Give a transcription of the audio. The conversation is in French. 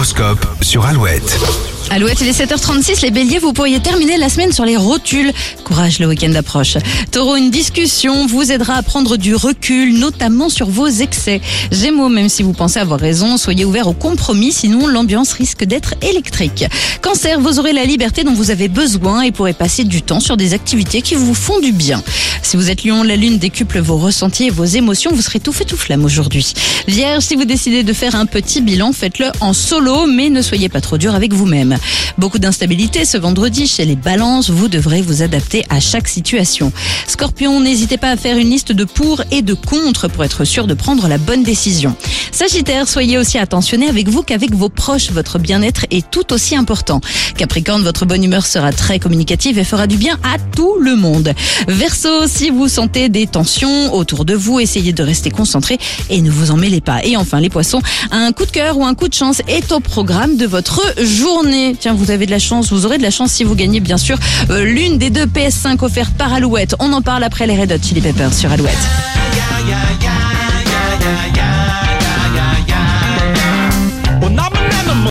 Horoscope sur Alouette. Alouette, il est 7h36. Les béliers, vous pourriez terminer la semaine sur les rotules. Courage, le week-end approche. Taureau, une discussion vous aidera à prendre du recul, notamment sur vos excès. Gémeaux, même si vous pensez avoir raison, soyez ouvert au compromis, sinon l'ambiance risque d'être électrique. Cancer, vous aurez la liberté dont vous avez besoin et pourrez passer du temps sur des activités qui vous font du bien. Si vous êtes lion, la lune décuple vos ressentis et vos émotions, vous serez tout fait tout flamme aujourd'hui. Vierge, si vous décidez de faire un petit bilan, faites-le en solo, mais ne soyez pas trop dur avec vous-même. Beaucoup d'instabilité ce vendredi chez les balances, vous devrez vous adapter à chaque situation. Scorpion, n'hésitez pas à faire une liste de pour et de contre pour être sûr de prendre la bonne décision. Sagittaire, soyez aussi attentionné avec vous qu'avec vos proches, votre bien-être est tout aussi important. Capricorne, votre bonne humeur sera très communicative et fera du bien à tout le monde. Verseau, si vous sentez des tensions autour de vous, essayez de rester concentré et ne vous en mêlez pas. Et enfin, les poissons, un coup de cœur ou un coup de chance est au programme de votre journée. Tiens, vous avez de la chance, vous aurez de la chance si vous gagnez bien sûr euh, l'une des deux PS5 offertes par Alouette. On en parle après les Red Hot Chili Peppers sur Alouette.